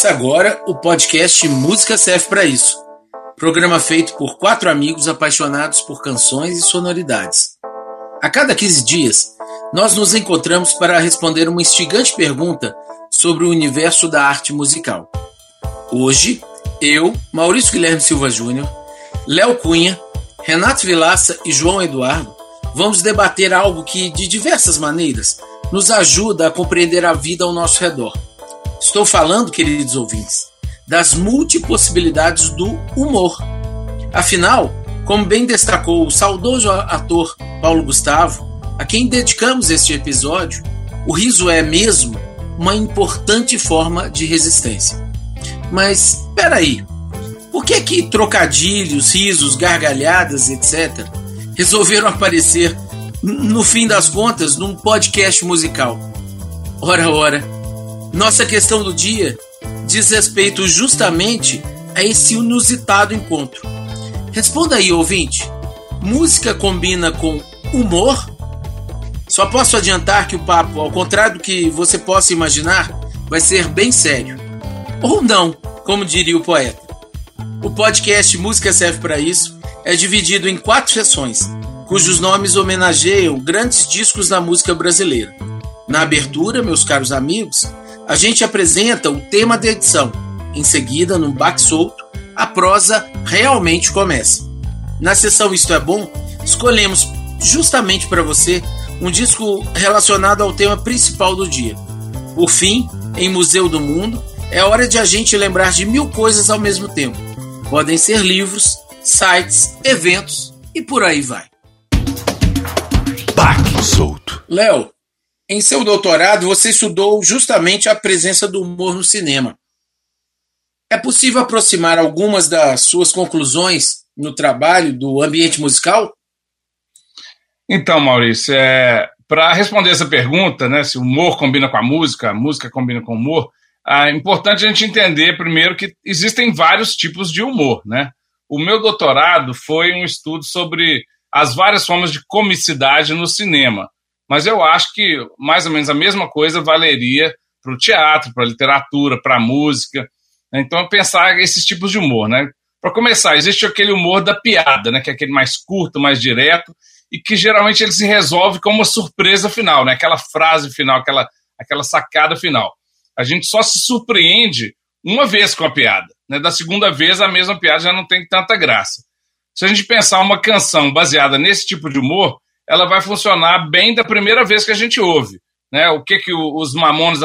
Começa agora o podcast Música Serve para Isso. Programa feito por quatro amigos apaixonados por canções e sonoridades. A cada 15 dias, nós nos encontramos para responder uma instigante pergunta sobre o universo da arte musical. Hoje, eu, Maurício Guilherme Silva Júnior, Léo Cunha, Renato Vilaça e João Eduardo vamos debater algo que, de diversas maneiras, nos ajuda a compreender a vida ao nosso redor. Estou falando, queridos ouvintes, das multipossibilidades do humor. Afinal, como bem destacou o saudoso ator Paulo Gustavo, a quem dedicamos este episódio, o riso é mesmo uma importante forma de resistência. Mas, peraí, por que que trocadilhos, risos, gargalhadas, etc., resolveram aparecer, no fim das contas, num podcast musical. Ora, ora, nossa questão do dia diz respeito justamente a esse inusitado encontro. Responda aí, ouvinte: música combina com humor? Só posso adiantar que o papo, ao contrário do que você possa imaginar, vai ser bem sério. Ou não, como diria o poeta. O podcast Música Serve para Isso é dividido em quatro sessões, cujos nomes homenageiam grandes discos da música brasileira. Na abertura, meus caros amigos, a gente apresenta o tema da edição. Em seguida, num baque solto, a prosa realmente começa. Na sessão Isto é Bom, escolhemos justamente para você um disco relacionado ao tema principal do dia. Por fim, em Museu do Mundo, é hora de a gente lembrar de mil coisas ao mesmo tempo. Podem ser livros, sites, eventos e por aí vai. Baque solto. Léo, em seu doutorado você estudou justamente a presença do humor no cinema. É possível aproximar algumas das suas conclusões no trabalho do ambiente musical? Então, Maurício, é, para responder essa pergunta, né, se o humor combina com a música, a música combina com o humor, é importante a gente entender primeiro que existem vários tipos de humor, né? O meu doutorado foi um estudo sobre as várias formas de comicidade no cinema, mas eu acho que mais ou menos a mesma coisa valeria para o teatro, para a literatura, para a música. Então, pensar esses tipos de humor, né? Para começar, existe aquele humor da piada, né? Que é aquele mais curto, mais direto, e que geralmente ele se resolve com uma surpresa final, né? Aquela frase final, aquela, aquela sacada final. A gente só se surpreende uma vez com a piada. Né? Da segunda vez, a mesma piada já não tem tanta graça. Se a gente pensar uma canção baseada nesse tipo de humor, ela vai funcionar bem da primeira vez que a gente ouve. Né? O que, que os mamones,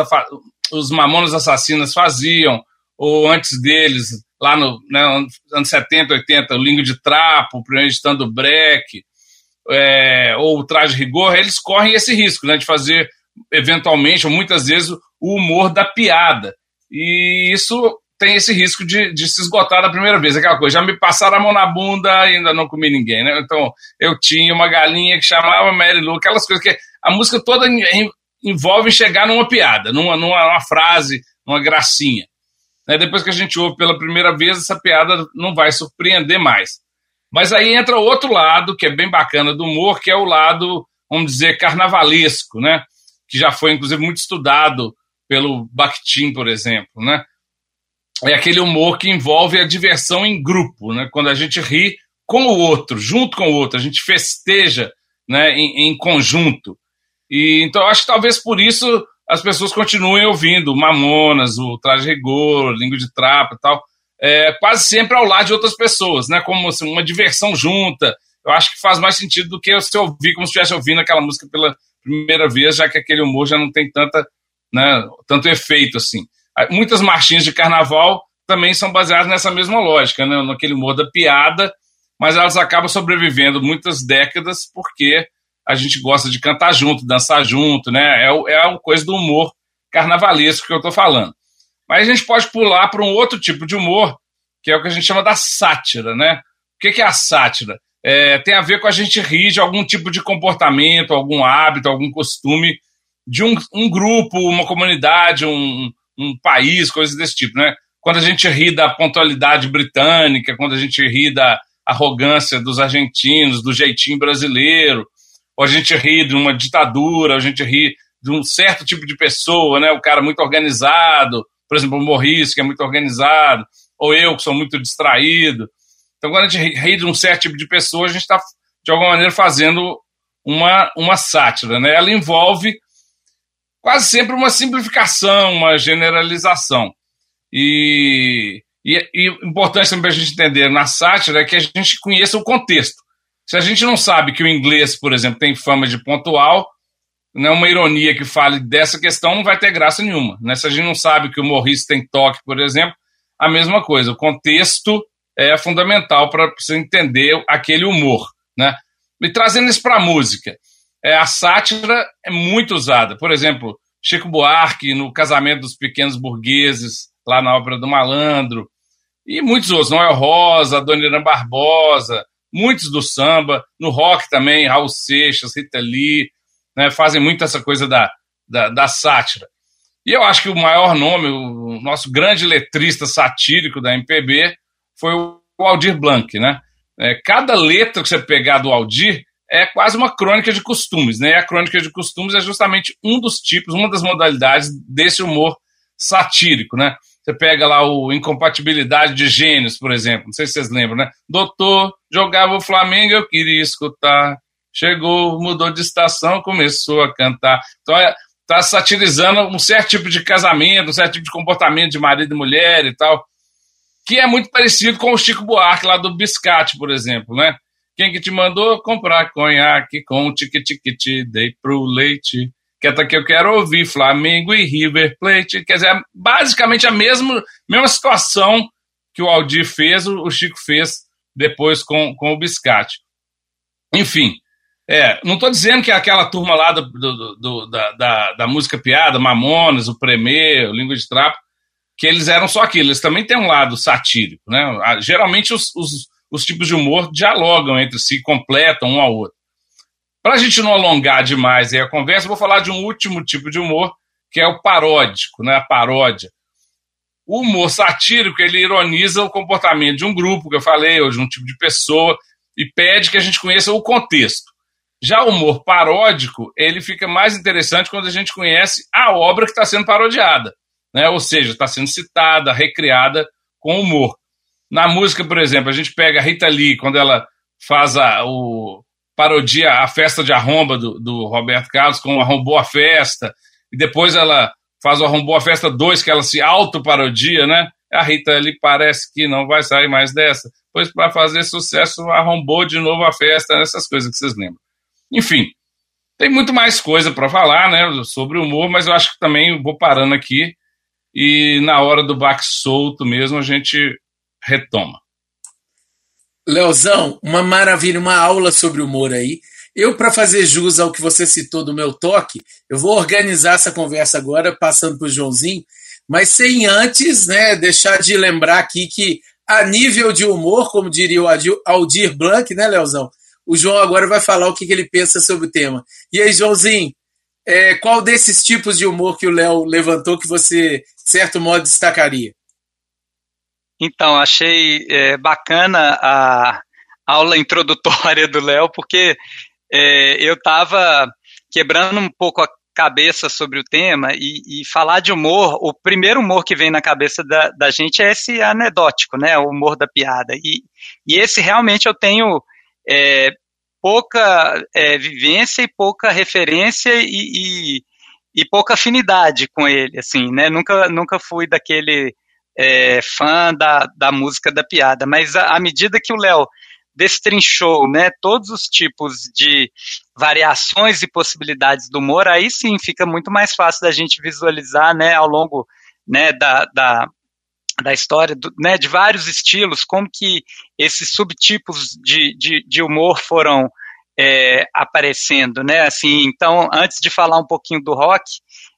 os mamones assassinas faziam, ou antes deles, lá no né, anos 70, 80, o Lingo de Trapo, o primeiro estando break, é, ou o Traje Rigor, eles correm esse risco né, de fazer, eventualmente, ou muitas vezes, o humor da piada. E isso tem esse risco de, de se esgotar da primeira vez. Aquela coisa, já me passaram a mão na bunda e ainda não comi ninguém, né? Então, eu tinha uma galinha que chamava Mary Lou, aquelas coisas que a música toda envolve chegar numa piada, numa, numa, numa frase, numa gracinha. Né? Depois que a gente ouve pela primeira vez, essa piada não vai surpreender mais. Mas aí entra outro lado, que é bem bacana do humor, que é o lado, vamos dizer, carnavalesco, né? Que já foi, inclusive, muito estudado pelo Bakhtin, por exemplo, né? É aquele humor que envolve a diversão em grupo, né? Quando a gente ri com o outro, junto com o outro, a gente festeja, né, em, em conjunto. E então acho que talvez por isso as pessoas continuem ouvindo Mamonas, o Traje Rigor, Língua de Trapo e tal, é, quase sempre ao lado de outras pessoas, né? Como assim, uma diversão junta. Eu acho que faz mais sentido do que você ouvir como se estivesse ouvindo aquela música pela primeira vez, já que aquele humor já não tem tanta né, tanto efeito assim. Muitas marchinhas de carnaval também são baseadas nessa mesma lógica, né, naquele humor da piada, mas elas acabam sobrevivendo muitas décadas porque a gente gosta de cantar junto, dançar junto, né? É, é uma coisa do humor carnavalesco que eu estou falando. Mas a gente pode pular para um outro tipo de humor, que é o que a gente chama da sátira, né? O que é a sátira? É, tem a ver com a gente rir de algum tipo de comportamento, algum hábito, algum costume de um, um grupo, uma comunidade, um, um país, coisas desse tipo, né? Quando a gente ri da pontualidade britânica, quando a gente ri da arrogância dos argentinos, do jeitinho brasileiro, ou a gente ri de uma ditadura, a gente ri de um certo tipo de pessoa, né? O cara muito organizado, por exemplo, o Morris, que é muito organizado, ou eu, que sou muito distraído. Então, quando a gente ri de um certo tipo de pessoa, a gente está, de alguma maneira, fazendo uma, uma sátira, né? Ela envolve quase sempre uma simplificação, uma generalização. E, e, e importante também a gente entender na sátira é que a gente conheça o contexto. Se a gente não sabe que o inglês, por exemplo, tem fama de pontual, né, uma ironia que fale dessa questão não vai ter graça nenhuma. Né? Se a gente não sabe que o Morris tem toque, por exemplo, a mesma coisa. O contexto é fundamental para você entender aquele humor. Né? E trazendo isso para a música, é, a sátira é muito usada. Por exemplo, Chico Buarque, no Casamento dos Pequenos Burgueses, lá na Ópera do Malandro, e muitos outros, Noel Rosa, Dona Irã Barbosa, muitos do samba, no rock também, Raul Seixas, Rita Lee, né, fazem muito essa coisa da, da, da, sátira. E eu acho que o maior nome, o nosso grande letrista satírico da MPB, foi o Aldir Blanc, né? É, cada letra que você pegar do Aldir é quase uma crônica de costumes, né? A crônica de costumes é justamente um dos tipos, uma das modalidades desse humor satírico, né? Você pega lá o Incompatibilidade de Gênios, por exemplo, não sei se vocês lembram, né? Doutor, jogava o Flamengo, eu queria escutar. Chegou, mudou de estação, começou a cantar. Então, está satirizando um certo tipo de casamento, um certo tipo de comportamento de marido e mulher e tal, que é muito parecido com o Chico Buarque lá do Biscate, por exemplo, né? Quem que te mandou comprar conhaque com tique-tique-te, dei pro leite que é que eu quero ouvir, Flamengo e River Plate. Quer dizer, é basicamente a mesma, mesma situação que o Aldir fez, o Chico fez depois com, com o Biscate. Enfim, é, não estou dizendo que aquela turma lá do, do, do, da, da, da, música piada, Mamonas, o Premier, o Língua de Trapo, que eles eram só aquilo, eles também têm um lado satírico. Né? Geralmente os, os, os tipos de humor dialogam entre si, completam um ao outro. Para a gente não alongar demais a conversa, vou falar de um último tipo de humor, que é o paródico, né? a paródia. O humor satírico, ele ironiza o comportamento de um grupo, que eu falei, ou de um tipo de pessoa, e pede que a gente conheça o contexto. Já o humor paródico, ele fica mais interessante quando a gente conhece a obra que está sendo parodiada, né? ou seja, está sendo citada, recriada com humor. Na música, por exemplo, a gente pega a Rita Lee, quando ela faz a, o, parodia a festa de arromba do, do Roberto Carlos com Arrombou a Festa, e depois ela faz o Arrombou a Festa 2, que ela se auto-parodia, né? A Rita ali parece que não vai sair mais dessa, pois para fazer sucesso arrombou de novo a festa, essas coisas que vocês lembram. Enfim, tem muito mais coisa para falar, né, sobre o humor, mas eu acho que também vou parando aqui e na hora do baque solto mesmo a gente retoma. Leozão, uma maravilha, uma aula sobre humor aí. Eu, para fazer jus ao que você citou do meu toque, eu vou organizar essa conversa agora, passando para o Joãozinho, mas sem antes né, deixar de lembrar aqui que, a nível de humor, como diria o Aldir Blanc, né, Leozão? O João agora vai falar o que, ele pensa sobre o tema. E aí, Joãozinho, é, qual desses tipos de humor que o Léo levantou que você, de certo modo, destacaria? Então, achei é, bacana a aula introdutória do Léo, porque é, eu estava quebrando um pouco a cabeça sobre o tema e, e, falar de humor, o primeiro humor que vem na cabeça da, da gente é esse anedótico, né, o humor da piada. E, e esse realmente eu tenho é, pouca é, vivência e pouca referência e, e, e, pouca afinidade com ele, assim, né, nunca, nunca fui daquele é, fã da, da música da piada, mas à medida que o Léo destrinchou né, todos os tipos de variações e possibilidades do humor, aí sim fica muito mais fácil da gente visualizar né, ao longo né, da, da, da história do, né, de vários estilos, como que esses subtipos de, de, de humor foram é, aparecendo, né? Assim, então, antes de falar um pouquinho do rock,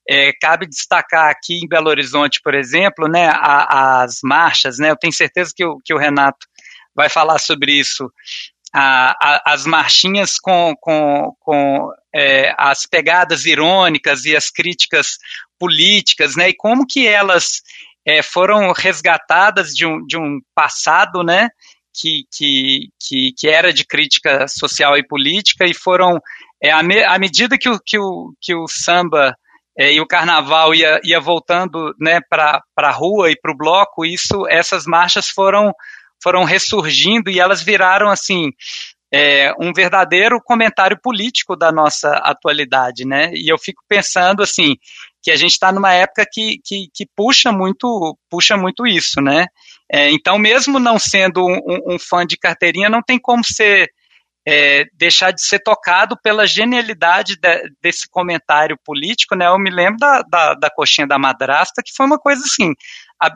é, cabe destacar aqui em Belo Horizonte, por exemplo, né, a, as marchas, né, eu tenho certeza que o, que o Renato vai falar sobre isso, a, a, as marchinhas com, com, com é, as pegadas irônicas e as críticas políticas, né, e como que elas é, foram resgatadas de um, de um passado, né, que, que, que, que, era de crítica social e política e foram é, à, me, à medida que o, que o, que o samba é, e o carnaval ia, ia voltando né, para a rua e para o bloco, isso, essas marchas foram, foram ressurgindo e elas viraram assim é, um verdadeiro comentário político da nossa atualidade, né? E eu fico pensando assim que a gente está numa época que, que, que, puxa muito puxa muito isso, né? É, então, mesmo não sendo um, um, fã de carteirinha, não tem como ser é, deixar de ser tocado pela genialidade de, desse comentário político, né? Eu me lembro da, da, da coxinha da madrasta, que foi uma coisa assim, ab,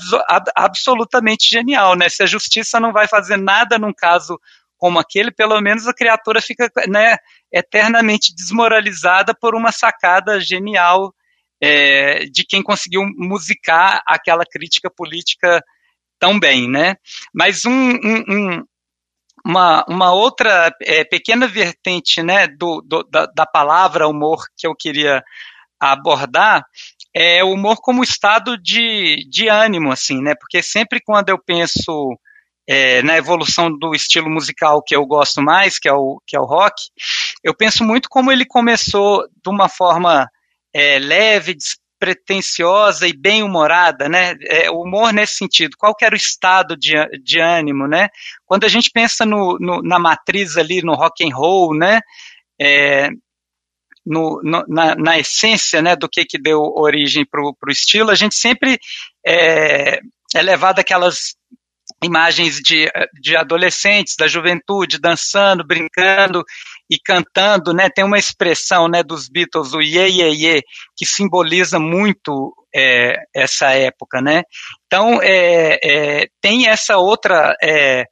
absolutamente genial, né? Se a justiça não vai fazer nada num caso como aquele, pelo menos a criatura fica né, eternamente desmoralizada por uma sacada genial é, de quem conseguiu musicar aquela crítica política tão bem, né? Mas um, um uma, uma outra é, pequena vertente né, do, do, da, da palavra humor que eu queria abordar é o humor como estado de, de ânimo, assim, né? Porque sempre quando eu penso é, na evolução do estilo musical que eu gosto mais, que é o, que é o rock, eu penso muito como ele começou de uma forma é, leve, pretensiosa e bem-humorada, né? É, humor nesse sentido. Qual que era o estado de, de ânimo, né? Quando a gente pensa no, no na matriz ali, no rock and roll, né? É, no, no, na, na, essência né, do que, que deu origem para o estilo, a gente sempre é, é levado aquelas imagens de, de adolescentes, da juventude, dançando, brincando e cantando, né? Tem uma expressão, né, dos Beatles, o ye, ye, ye, que simboliza muito é, essa época, né? Então, é, é, tem essa outra é,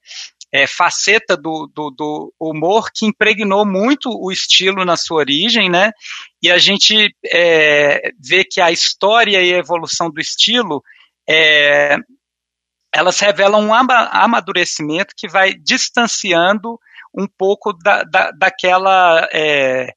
é, faceta do, do, do, humor que impregnou muito o estilo na sua origem, né? E a gente é, vê que a história e a evolução do estilo elas revelam um amadurecimento que vai distanciando um pouco da, da, daquela é,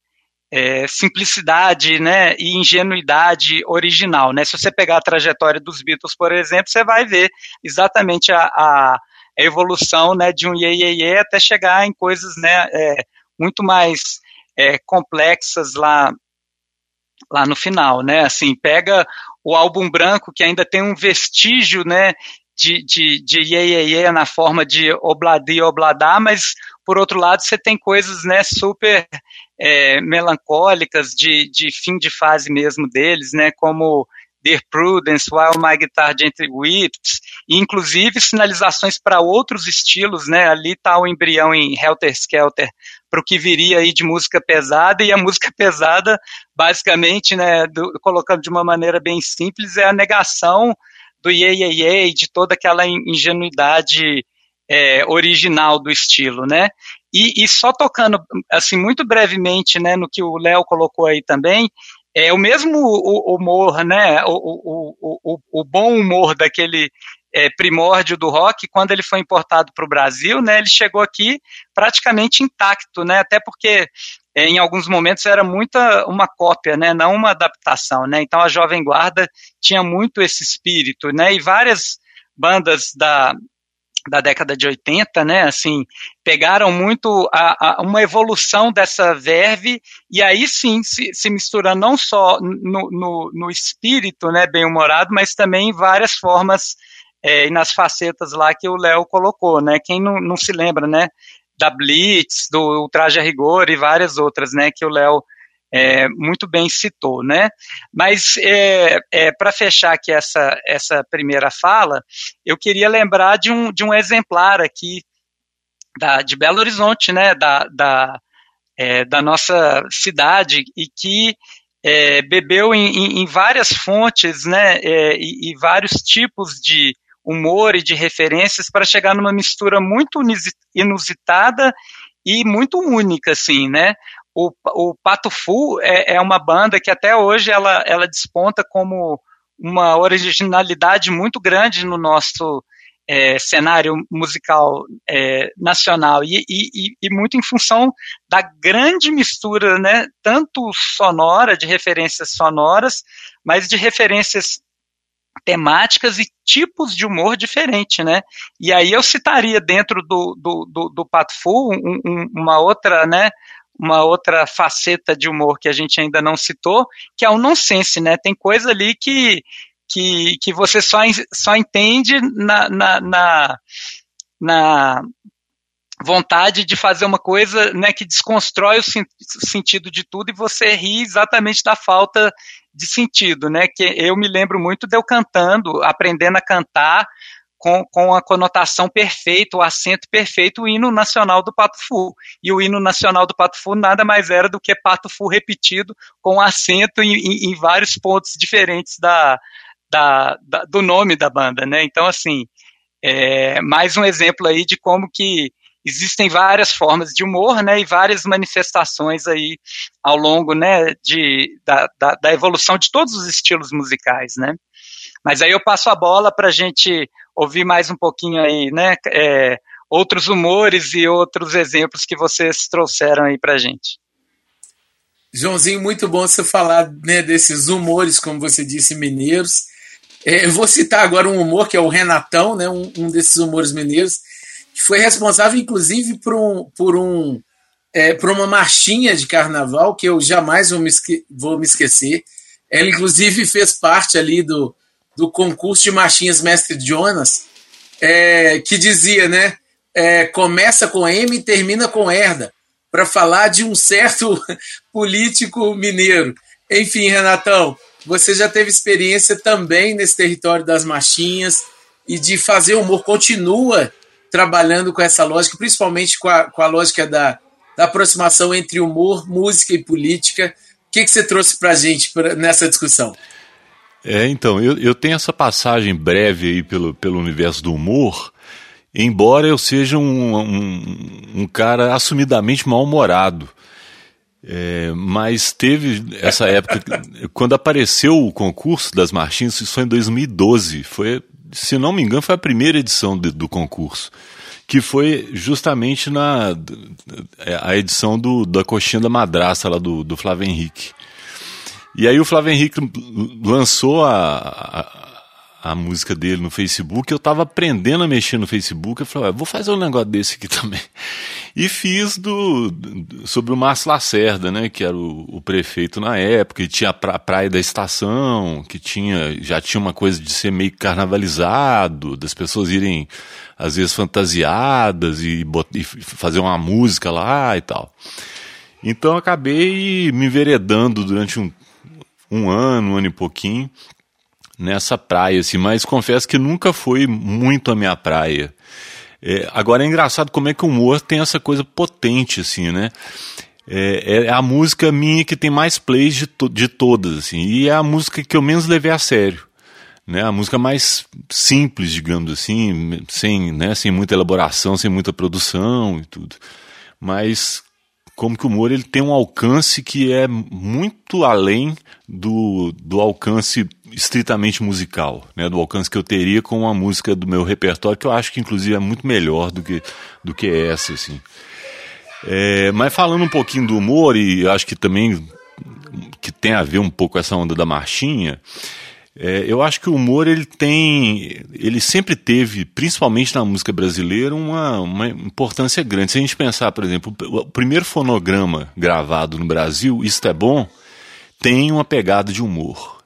é, simplicidade né, e ingenuidade original. Né? Se você pegar a trajetória dos Beatles, por exemplo, você vai ver exatamente a, a, evolução né, de um iê, iê, iê até chegar em coisas né, é, muito mais é, complexas lá, lá no final. Né? Assim, pega o álbum branco, que ainda tem um vestígio né, de, de, de iê, iê, iê na forma de obladi, obladá, mas por outro lado você tem coisas né, super é, melancólicas de, de fim de fase mesmo deles, né, como Dear Prudence, While My Guitar Gently Weeps, e inclusive sinalizações para outros estilos, né, ali está o embrião em Helter Skelter, para o que viria aí de música pesada, e a música pesada, basicamente, né, do, colocando de uma maneira bem simples, é a negação do Ye Ye Ye, de toda aquela ingenuidade é, original do estilo, né? E, e, só tocando, assim, muito brevemente, né, no que o Léo colocou aí também, é o mesmo humor, né, o, o, o, o bom humor daquele é, primórdio do rock, quando ele foi importado para o Brasil, né, ele chegou aqui praticamente intacto, né, até porque em alguns momentos era muita uma cópia, né, não uma adaptação, né, então a Jovem Guarda tinha muito esse espírito, né, e várias bandas da, da década de 80, né, assim, pegaram muito a, a, uma evolução dessa verve e aí sim se, se mistura não só no, no, no espírito, né, bem humorado, mas também em várias formas é, e nas facetas lá que o Léo colocou, né, quem não, não se lembra, né, da Blitz, do Traje a Rigor e várias outras, né, que o Léo é, muito bem citou, né? Mas é, é, para fechar aqui essa, essa primeira fala, eu queria lembrar de um, de um exemplar aqui da, de Belo Horizonte, né? Da, da, é, da nossa cidade e que é, bebeu em, em, várias fontes, né? É, e, e vários tipos de humor e de referências para chegar numa mistura muito inusitada e muito única, assim, né? O, o Pato Fu é, é uma banda que até hoje ela, ela desponta como uma originalidade muito grande no nosso é, cenário musical é, nacional e, e, e, muito em função da grande mistura, né, tanto sonora, de referências sonoras, mas de referências temáticas e tipos de humor diferente, né? E aí eu citaria dentro do, do, do, do Pato Fu um, um, uma outra, né, uma outra faceta de humor que a gente ainda não citou, que é o nonsense, né? Tem coisa ali que, que, que você só, só entende na, na, na, na vontade de fazer uma coisa né, que desconstrói o sentido de tudo e você ri exatamente da falta de sentido, né? Que eu me lembro muito de eu cantando, aprendendo a cantar com, com a conotação perfeita, o acento perfeito, o hino nacional do Pato Fu. E o hino nacional do Pato Fu nada mais era do que Pato Fu repetido com acento em, em, em vários pontos diferentes da, da, da, do nome da banda, né? Então, assim, é mais um exemplo aí de como que existem várias formas de humor, né, e várias manifestações aí ao longo, né, de, da, da, da evolução de todos os estilos musicais, né. Mas aí eu passo a bola para a gente ouvir mais um pouquinho aí, né, é, outros humores e outros exemplos que vocês trouxeram aí para a gente. Joãozinho, muito bom você falar né, desses humores, como você disse, mineiros. É, eu vou citar agora um humor que é o Renatão, né, um, um desses humores mineiros, que foi responsável, inclusive, por, um, por, um, é, por uma marchinha de carnaval que eu jamais vou me, esque vou me esquecer. Ela, inclusive, fez parte ali do, do concurso de marchinhas Mestre Jonas, é, que dizia, né? É, começa com M e termina com Herda, para falar de um certo político mineiro. Enfim, Renatão, você já teve experiência também nesse território das marchinhas e de fazer humor. Continua trabalhando com essa lógica, principalmente com a, com a lógica da, da aproximação entre humor, música e política. O que, que você trouxe para a gente nessa discussão? É, então, eu, eu tenho essa passagem breve aí pelo, pelo universo do humor, embora eu seja um, um, um cara assumidamente mal-humorado. É, mas teve essa época, quando apareceu o concurso das marchinhas, isso foi em 2012, foi se não me engano, foi a primeira edição de, do concurso, que foi justamente na a edição do, da coxinha da madraça lá do, do Flávio Henrique. E aí o Flávio Henrique lançou a, a a música dele no Facebook, eu estava aprendendo a mexer no Facebook, eu falei, vou fazer um negócio desse aqui também. E fiz do, sobre o Márcio Lacerda, né, que era o, o prefeito na época, e tinha a pra, praia da estação, que tinha já tinha uma coisa de ser meio carnavalizado, das pessoas irem às vezes fantasiadas e, e fazer uma música lá e tal. Então acabei me enveredando durante um, um ano, um ano e pouquinho, nessa praia, assim, mas confesso que nunca foi muito a minha praia. É, agora é engraçado como é que o humor tem essa coisa potente, assim, né? É, é a música minha que tem mais plays de, to de todas, assim, e é a música que eu menos levei a sério. Né, a música mais simples, digamos assim, sem, né, sem muita elaboração, sem muita produção e tudo. Mas como que o humor ele tem um alcance que é muito além do, do alcance estritamente musical, né, do alcance que eu teria com uma música do meu repertório, que eu acho que inclusive é muito melhor do que, do que essa, assim. É, mas falando um pouquinho do humor, e acho que também que tem a ver um pouco com essa onda da marchinha, é, eu acho que o humor ele tem, ele sempre teve, principalmente na música brasileira, uma, uma importância grande. Se a gente pensar, por exemplo, o primeiro fonograma gravado no Brasil, Isto é Bom, tem uma pegada de humor.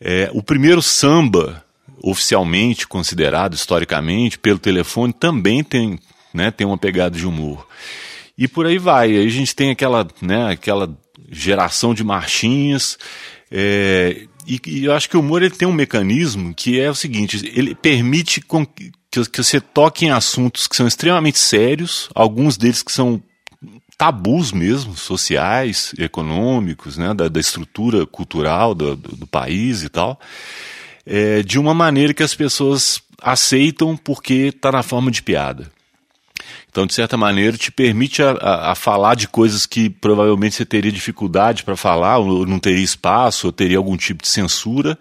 É, o primeiro samba, oficialmente considerado, historicamente, pelo telefone, também tem, né, tem uma pegada de humor. E por aí vai. Aí a gente tem aquela, né, aquela geração de marchinhas. É, e, e, eu acho que o humor ele tem um mecanismo que é o seguinte: ele permite que, que você toque em assuntos que são extremamente sérios, alguns deles que são tabus mesmo, sociais, econômicos, né, da, da estrutura cultural do, do, do, país e tal, é, de uma maneira que as pessoas aceitam porque está na forma de piada. Então, de certa maneira, te permite a, a, a, falar de coisas que provavelmente você teria dificuldade para falar, ou não teria espaço, ou teria algum tipo de censura,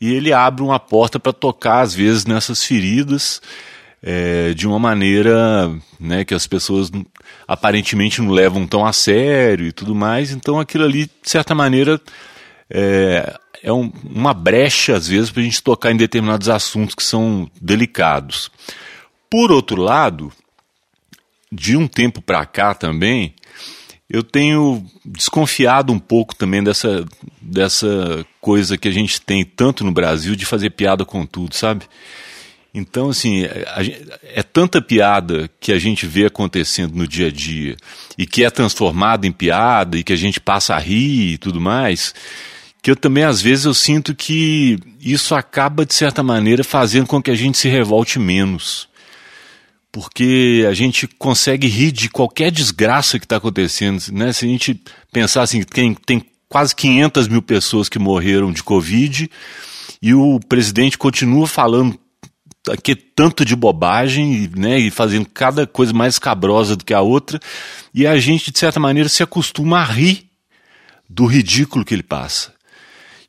e ele abre uma porta para tocar, às vezes, nessas feridas é, de uma maneira né, que as pessoas aparentemente não levam tão a sério e tudo mais. Então aquilo ali, de certa maneira, é, é um, uma brecha, às vezes, para a gente tocar em determinados assuntos que são delicados. Por outro lado, de um tempo para cá também, eu tenho desconfiado um pouco também dessa, dessa coisa que a gente tem tanto no Brasil de fazer piada com tudo, sabe? Então, assim, é tanta piada que a gente vê acontecendo no dia a dia e que é transformada em piada e que a gente passa a rir e tudo mais, que eu também, às vezes, eu sinto que isso acaba, de certa maneira, fazendo com que a gente se revolte menos porque a gente consegue rir de qualquer desgraça que está acontecendo. Né? Se a gente pensar assim, tem, tem quase 500 mil pessoas que morreram de Covid e o presidente continua falando aqui tanto de bobagem né, e fazendo cada coisa mais cabrosa do que a outra, e a gente, de certa maneira, se acostuma a rir do ridículo que ele passa.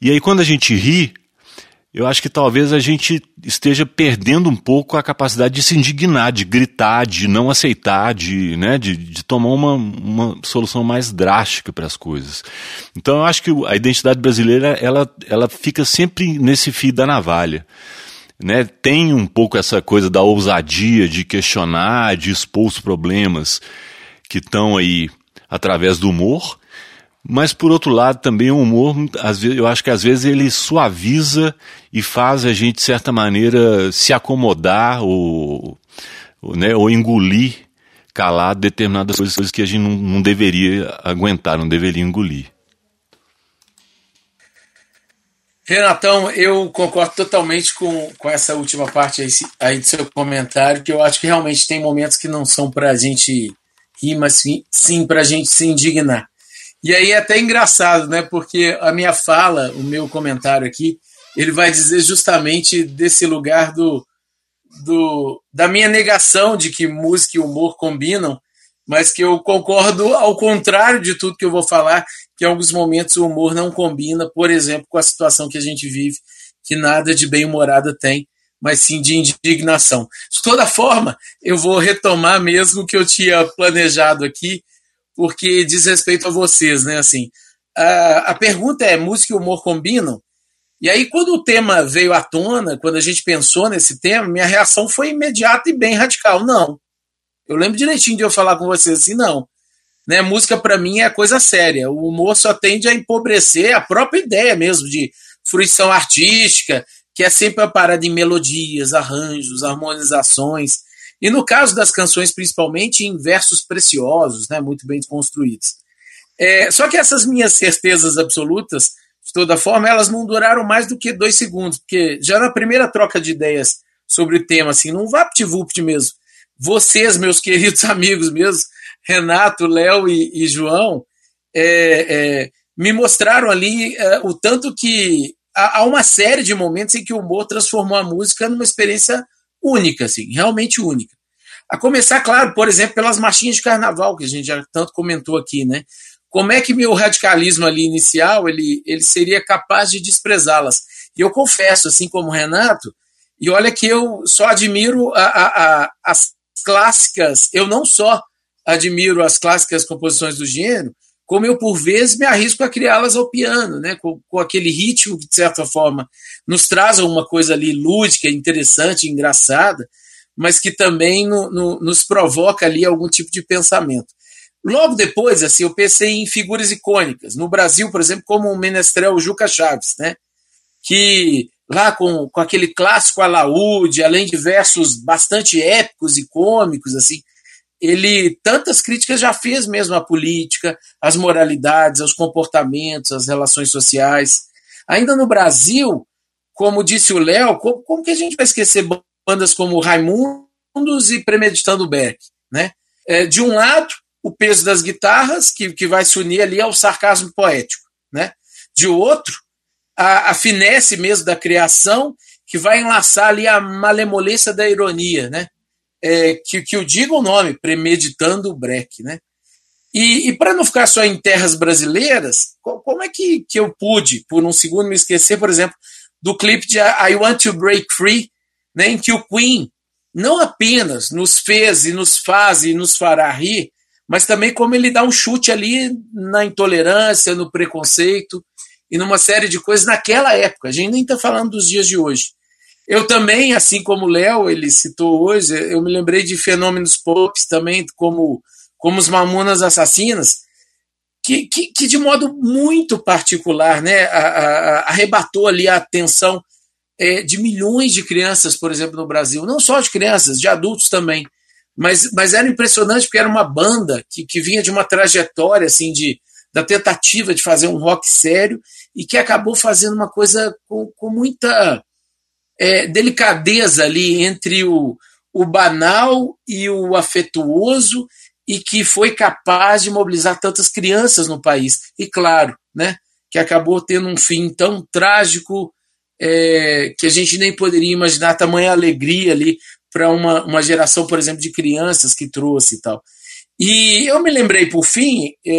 E aí, quando a gente ri, eu acho que talvez a gente esteja perdendo um pouco a capacidade de se indignar, de gritar, de não aceitar, de, né, de, de tomar uma, uma solução mais drástica para as coisas. Então eu acho que a identidade brasileira ela, ela fica sempre nesse fio da navalha. Né? Tem um pouco essa coisa da ousadia de questionar, de expor os problemas que estão aí através do humor, mas por outro lado também o humor, às vezes, eu acho que às vezes ele suaviza e faz a gente de certa maneira se acomodar ou, ou, né, ou engolir calado determinadas coisas que a gente não, não deveria aguentar, não deveria engolir. Renatão, eu concordo totalmente com, com essa última parte aí, aí do seu comentário, que eu acho que realmente tem momentos que não são para a gente rir, mas sim, sim para a gente se indignar. E aí é até engraçado, né? Porque a minha fala, o meu comentário aqui, ele vai dizer justamente desse lugar do, do da minha negação de que música e humor combinam, mas que eu concordo ao contrário de tudo que eu vou falar, que em alguns momentos o humor não combina, por exemplo, com a situação que a gente vive, que nada de bem-humorada tem, mas sim de indignação. De toda forma, eu vou retomar mesmo o que eu tinha planejado aqui, porque diz respeito a vocês, né? Assim, a, a pergunta é: música e humor combinam? E aí, quando o tema veio à tona, quando a gente pensou nesse tema, minha reação foi imediata e bem radical. Não. Eu lembro direitinho de eu falar com vocês assim, não. Né, música para mim é coisa séria. O humor só tende a empobrecer a própria ideia mesmo de fruição artística, que é sempre a parada em melodias, arranjos, harmonizações. E no caso das canções, principalmente em versos preciosos, né, muito bem construídos. É, só que essas minhas certezas absolutas, de toda forma, elas não duraram mais do que dois segundos, porque já na primeira troca de ideias sobre o tema, assim, não vapt-vupt mesmo, vocês, meus queridos amigos mesmo, Renato, Léo e, e, João, é, é, me mostraram ali é, o tanto que há, há uma série de momentos em que o humor transformou a música numa experiência única, assim, realmente única. A começar, claro, por exemplo, pelas marchinhas de carnaval, que a gente já tanto comentou aqui, né? Como é que meu radicalismo ali inicial, ele, ele seria capaz de desprezá-las? E eu confesso, assim como o Renato, e olha que eu só admiro a, a, a, as clássicas, eu não só admiro as clássicas composições do gênero, como eu, por vezes, me arrisco a criá-las ao piano, né? Com, com, aquele ritmo que, de certa forma, nos traz uma coisa ali lúdica, interessante, engraçada, mas que também no, no, nos provoca ali algum tipo de pensamento. Logo depois, assim, eu pensei em figuras icônicas. No Brasil, por exemplo, como o menestrel Juca Chaves, né? Que lá com, com aquele clássico alaúde, além de versos bastante épicos e cômicos, assim, ele tantas críticas já fez mesmo à política, às moralidades, aos comportamentos, às relações sociais. Ainda no Brasil, como disse o Léo, como, como, que a gente vai esquecer bandas como Raimundos e Premeditando Beck? Né? É, de um lado, o peso das guitarras, que, que vai se unir ali ao sarcasmo poético. Né? De outro, a, a finesse mesmo da criação, que vai enlaçar ali a malemolência da ironia. Né? é, que, que eu diga o nome, Premeditando o Breck, né? E, e para não ficar só em terras brasileiras, como é que, que eu pude, por um segundo, me esquecer, por exemplo, do clipe de I Want to Break Free, né, em que o Queen não apenas nos fez e nos faz e nos fará rir, mas também como ele dá um chute ali na intolerância, no preconceito e numa série de coisas naquela época. A gente nem está falando dos dias de hoje. Eu também, assim como o Léo, ele citou hoje, eu me lembrei de fenômenos pop também, como, como os Mamonas Assassinas, que, que, que de modo muito particular né, a, a, arrebatou ali a atenção é, de milhões de crianças, por exemplo, no Brasil. Não só de crianças, de adultos também. Mas, mas era impressionante porque era uma banda que, que vinha de uma trajetória assim de, da tentativa de fazer um rock sério e que acabou fazendo uma coisa com, com muita é, delicadeza ali entre o, o banal e o afetuoso e que foi capaz de mobilizar tantas crianças no país. E claro, né, que acabou tendo um fim tão trágico é, que a gente nem poderia imaginar tamanha alegria ali para uma, uma geração, por exemplo, de crianças que trouxe e tal. E eu me lembrei, por fim, é,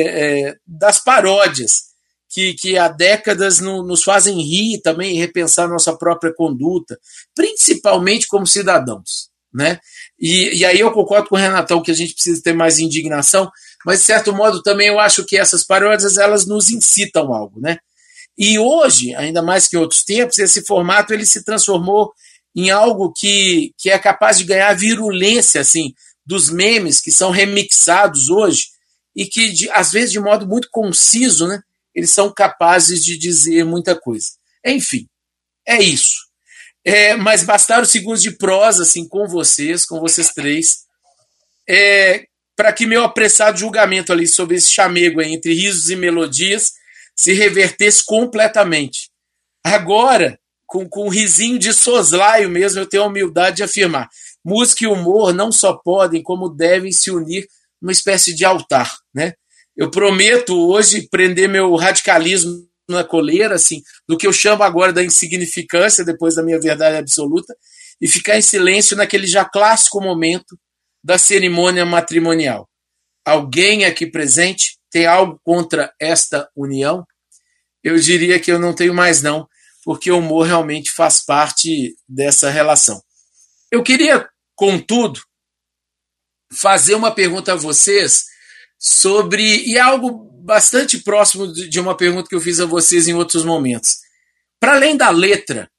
é, das paródias que, que há décadas no, nos fazem rir também e repensar nossa própria conduta, principalmente como cidadãos. Né? E, e aí eu concordo com o Renatão que a gente precisa ter mais indignação, mas de certo modo também eu acho que essas paródias elas nos incitam algo. Né? E hoje, ainda mais que em outros tempos, esse formato ele se transformou em algo que, que é capaz de ganhar virulência assim dos memes que são remixados hoje e que de, às vezes de modo muito conciso, né, eles são capazes de dizer muita coisa. Enfim, é isso. É, mas bastaram segundos de prosa assim com vocês, com vocês três, é, para que meu apressado julgamento ali sobre esse chamego aí, entre risos e melodias se revertesse completamente. Agora, com, com um risinho de soslaio mesmo, eu tenho a humildade de afirmar: música e humor não só podem, como devem se unir numa espécie de altar. Né? Eu prometo hoje prender meu radicalismo na coleira, assim, do que eu chamo agora da insignificância, depois da minha verdade absoluta, e ficar em silêncio naquele já clássico momento da cerimônia matrimonial. Alguém aqui presente tem algo contra esta união? Eu diria que eu não tenho mais, não, porque o humor realmente faz parte dessa relação. Eu queria, contudo, fazer uma pergunta a vocês sobre. e é algo bastante próximo de uma pergunta que eu fiz a vocês em outros momentos. Para além da letra,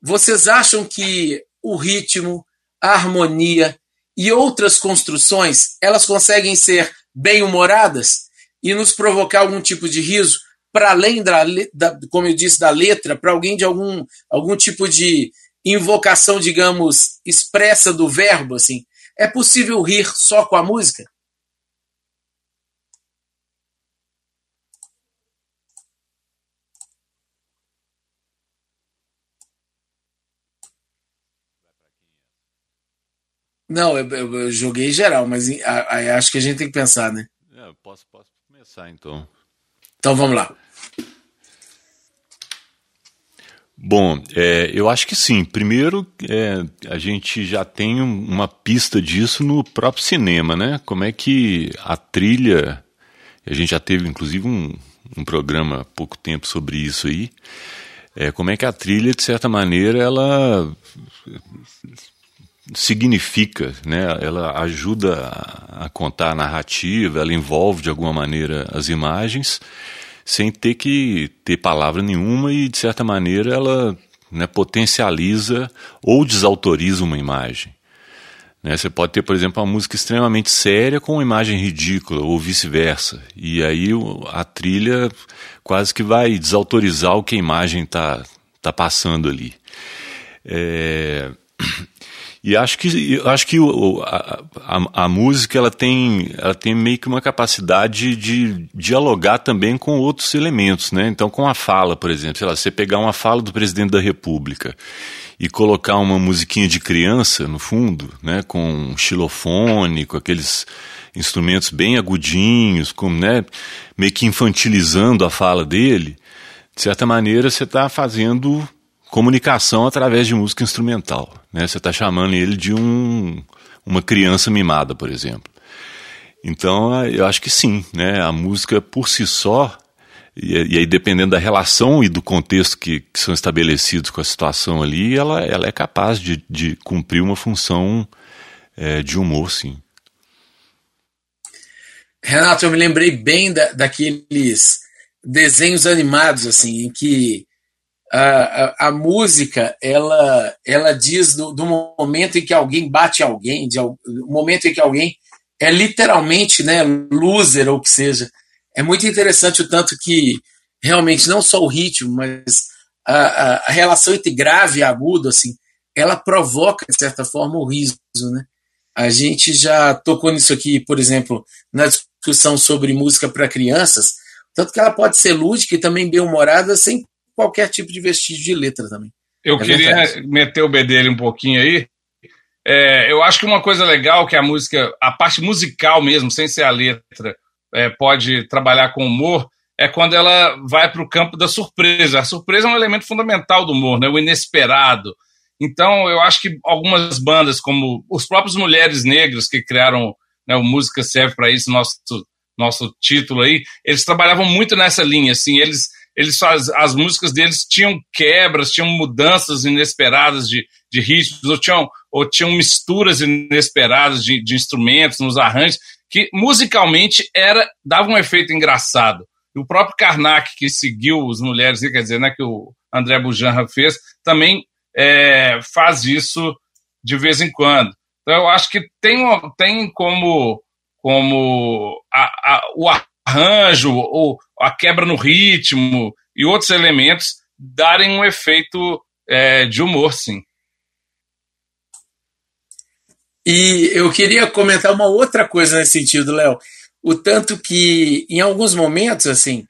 vocês acham que o ritmo, a harmonia e outras construções elas conseguem ser bem humoradas e nos provocar algum tipo de riso para além da, da, como eu disse da letra para alguém de algum algum tipo de invocação digamos expressa do verbo assim é possível rir só com a música Não, eu, eu, eu joguei geral, mas a, a, acho que a gente tem que pensar, né? É, posso, posso começar então. Então vamos lá. Bom, é, eu acho que sim. Primeiro, é, a gente já tem uma pista disso no próprio cinema, né? Como é que a trilha. A gente já teve, inclusive, um, um programa há pouco tempo sobre isso aí. É, como é que a trilha, de certa maneira, ela significa, né? ela ajuda a contar a narrativa, ela envolve de alguma maneira as imagens, sem ter que ter palavra nenhuma e, de certa maneira, ela né, potencializa ou desautoriza uma imagem. Né? Você pode ter, por exemplo, uma música extremamente séria com uma imagem ridícula, ou vice-versa. E aí a trilha quase que vai desautorizar o que a imagem está tá passando ali. É... E acho que, acho que o, a, a, a, música ela tem, ela tem meio que uma capacidade de dialogar também com outros elementos, né? Então, com a fala, por exemplo, sei lá, você pegar uma fala do presidente da República e colocar uma musiquinha de criança no fundo, né? Com um xilofone, com aqueles instrumentos bem agudinhos, com, né? Meio que infantilizando a fala dele, de certa maneira você está fazendo comunicação através de música instrumental. Né? Você está chamando ele de um, uma criança mimada, por exemplo. Então, eu acho que sim, né? a música por si só, e, e aí dependendo da relação e do contexto que, que, são estabelecidos com a situação ali, ela, ela é capaz de, de cumprir uma função é, de humor, sim. Renato, eu me lembrei bem da, daqueles desenhos animados, assim, em que a, a, música ela ela diz do, do, momento em que alguém bate alguém, de, do momento em que alguém é literalmente né, loser ou que seja, é muito interessante o tanto que realmente não só o ritmo, mas a, a, relação entre grave e agudo, assim, ela provoca, de certa forma, o riso, né? A gente já tocou nisso aqui, por exemplo, na discussão sobre música para crianças, tanto que ela pode ser lúdica e também bem-humorada sem qualquer tipo de vestígio de letra também. Eu é queria verdade. meter o B dele um pouquinho aí. É, eu acho que uma coisa legal que a música, a parte musical mesmo, sem ser a letra, é, pode trabalhar com humor, é quando ela vai para o campo da surpresa. A surpresa é um elemento fundamental do humor, né? o inesperado. Então, eu acho que algumas bandas, como os próprios Mulheres Negras, que criaram né, o Música Serve para Isso, nosso, nosso título aí, eles trabalhavam muito nessa linha, assim, eles, eles as, as músicas deles tinham quebras, tinham mudanças inesperadas de, de ritmos, ou tinham, ou tinham misturas inesperadas de, de instrumentos nos arranjos, que musicalmente era dava um efeito engraçado. E o próprio Karnak, que seguiu os mulheres, quer dizer, né, que o André Bujanra fez, também é, faz isso de vez em quando. Então, eu acho que tem, tem como, como a, a, o arranjo, ou a quebra no ritmo e outros elementos darem um efeito é, de humor, sim. E eu queria comentar uma outra coisa nesse sentido, Léo. O tanto que, em alguns momentos, assim,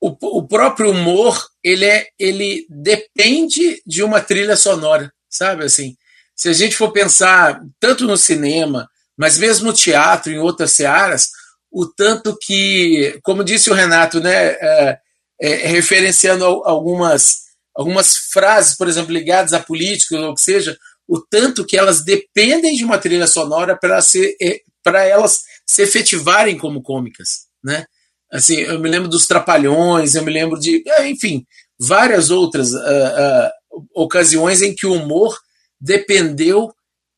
o, o próprio humor ele, é, ele depende de uma trilha sonora, sabe? Assim, se a gente for pensar tanto no cinema, mas mesmo no teatro, em outras searas, o tanto que, como disse o Renato, né, é, é, referenciando algumas, algumas frases, por exemplo, ligadas à política, ou o que seja, o tanto que elas dependem de uma trilha sonora para é, elas se efetivarem como cômicas, né? Assim, eu me lembro dos Trapalhões, eu me lembro de, é, enfim, várias outras uh, uh, ocasiões em que o humor dependeu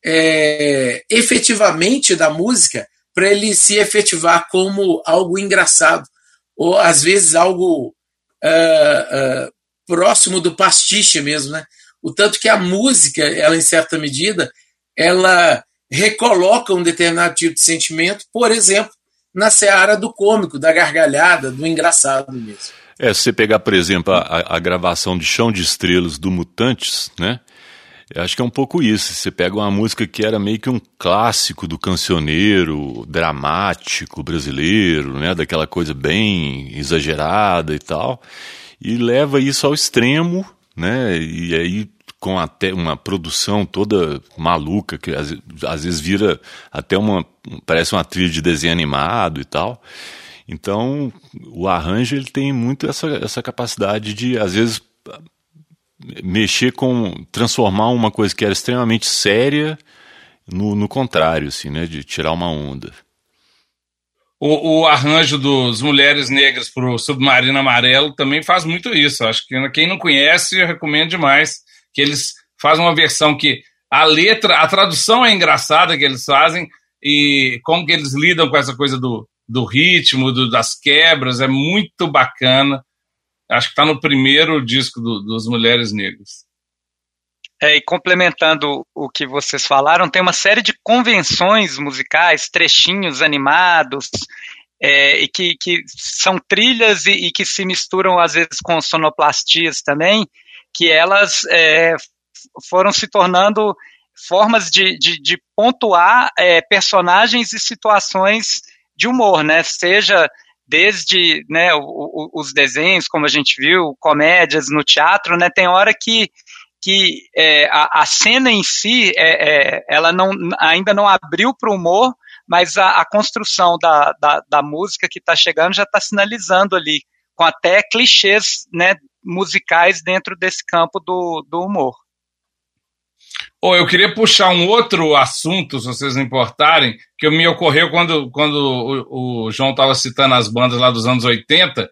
é, efetivamente da música para ele se efetivar como algo engraçado, ou às vezes algo uh, próximo do pastiche mesmo, né? O tanto que a música, ela em certa medida, ela recoloca um determinado tipo de sentimento, por exemplo, na seara do cômico, da gargalhada, do engraçado mesmo. É, se você pegar, por exemplo, a, a gravação de Chão de Estrelas do Mutantes, né? Eu acho que é um pouco isso. Você pega uma música que era meio que um clássico do cancioneiro dramático brasileiro, né? Daquela coisa bem exagerada e tal, e leva isso ao extremo, né? E aí com até uma produção toda maluca, que às, às vezes vira até uma. parece uma trilha de desenho animado e tal. Então, o arranjo ele tem muito essa, essa capacidade de, às vezes, mexer com. transformar uma coisa que era extremamente séria no, no contrário, assim, né? De tirar uma onda. O, o arranjo dos Mulheres Negras para o Submarino Amarelo também faz muito isso. Acho que quem não conhece, eu recomendo demais que eles fazem uma versão que a letra, a tradução é engraçada que eles fazem e como que eles lidam com essa coisa do, do ritmo, do, das quebras, é muito bacana. Acho que está no primeiro disco do, dos Mulheres Negras. É, e complementando o que vocês falaram, tem uma série de convenções musicais, trechinhos animados, é, e que, que são trilhas e, e, que se misturam às vezes com sonoplastias também, que elas é, foram se tornando formas de, de, de pontuar é, personagens e situações de humor, né? Seja desde né, o, o, os desenhos, como a gente viu, comédias no teatro, né? Tem hora que, que é, a, a, cena em si, é, é ela não, ainda não abriu para o humor, mas a, a construção da, da, da, música que está chegando já está sinalizando ali, com até clichês né, musicais dentro desse campo do, do humor. Oh, eu queria puxar um outro assunto, se vocês não importarem, que me ocorreu quando, quando o, o João estava citando as bandas lá dos anos 80,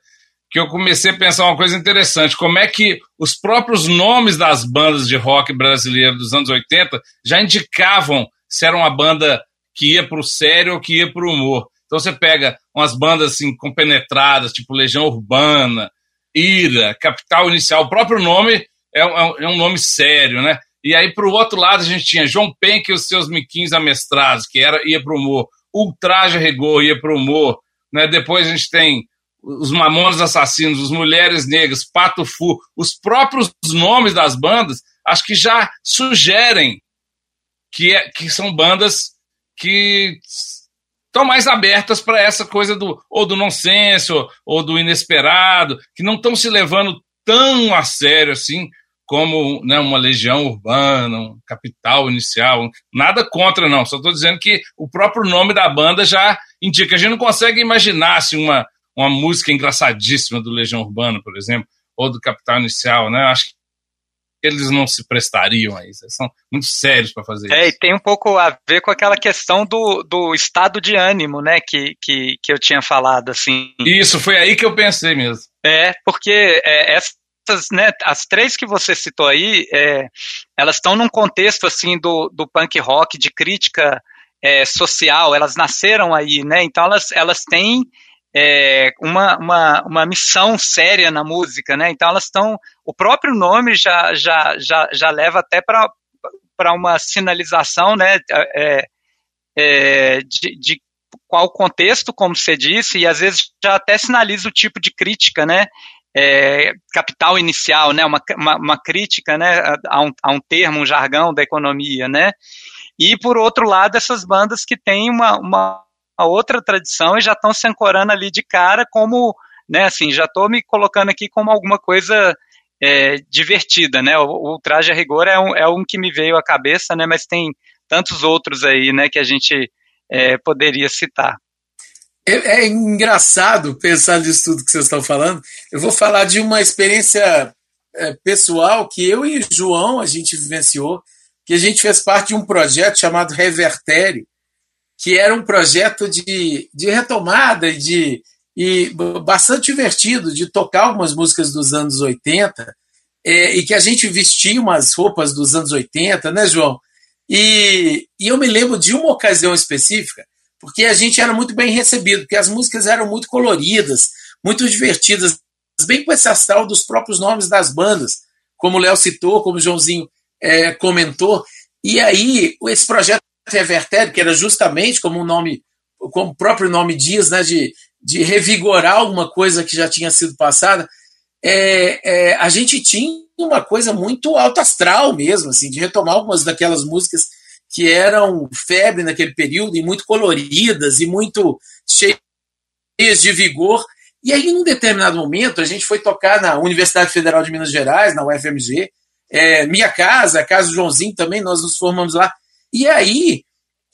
que eu comecei a pensar uma coisa interessante, como é que os próprios nomes das bandas de rock brasileiro dos anos 80 já indicavam se era uma banda que ia para o sério ou que ia para o humor. Então você pega umas bandas assim compenetradas, tipo Legião Urbana, Ira, Capital Inicial, o próprio nome é um, é um nome sério, né? E aí, para o outro lado, a gente tinha João Penck e os seus miquins amestrados, que era, ia para o humor. Ultraje Rigor ia para o humor. Né? Depois a gente tem os Mamonas Assassinos, os Mulheres Negras, Pato Fu, os próprios nomes das bandas, acho que já sugerem que, é, que são bandas que estão mais abertas para essa coisa do ou do nonsenso ou do inesperado, que não estão se levando tão a sério assim como né, uma legião urbana, um capital inicial. Nada contra, não. Só estou dizendo que o próprio nome da banda já indica. A gente não consegue imaginar assim, uma, uma música engraçadíssima do Legião Urbana, por exemplo, ou do Capital Inicial, né? Acho que eles não se prestariam a isso. Eles são muito sérios para fazer é, isso. É, e tem um pouco a ver com aquela questão do, do estado de ânimo, né, que, que, que eu tinha falado, assim. Isso, foi aí que eu pensei mesmo. É, porque é, essas, né, as três que você citou aí, é, elas estão num contexto, assim, do, do punk rock, de crítica é, social, elas nasceram aí, né, então elas, elas têm é, uma, uma, uma missão séria na música, né? Então elas estão. O próprio nome já, já, já, já leva até para uma sinalização, né? É, é, de, de qual contexto, como você disse, e às vezes já até sinaliza o tipo de crítica, né? É, capital inicial, né? Uma, uma, uma crítica, né? A um, a um termo, um jargão da economia, né? E por outro lado, essas bandas que têm uma, uma outra tradição e já estão se ancorando ali de cara como, né, assim, já estou me colocando aqui como alguma coisa é, divertida, né, o, o, traje a rigor é um, é um que me veio à cabeça, né, mas tem tantos outros aí, né, que a gente é, poderia citar. É, é, engraçado pensar nisso tudo que vocês estão falando. Eu vou falar de uma experiência é, pessoal que eu e João a gente vivenciou, que a gente fez parte de um projeto chamado Revertério, que era um projeto de, de retomada e, de, e bastante divertido, de tocar algumas músicas dos anos 80, é, e que a gente vestia umas roupas dos anos 80, né, João? E, e eu me lembro de uma ocasião específica, porque a gente era muito bem recebido, porque as músicas eram muito coloridas, muito divertidas, bem com esse astral dos próprios nomes das bandas, como o Léo citou, como o Joãozinho é, comentou. E aí, esse projeto Revertério, que era justamente como o nome, como o próprio nome diz, né, de, de revigorar alguma coisa que já tinha sido passada, é, é, a gente tinha uma coisa muito alto astral mesmo, assim, de retomar algumas daquelas músicas que eram febre naquele período e muito coloridas e muito cheias de vigor. E aí, num determinado momento, a gente foi tocar na Universidade Federal de Minas Gerais, na UFMG, é, minha casa, a casa do Joãozinho também, nós nos formamos lá. E aí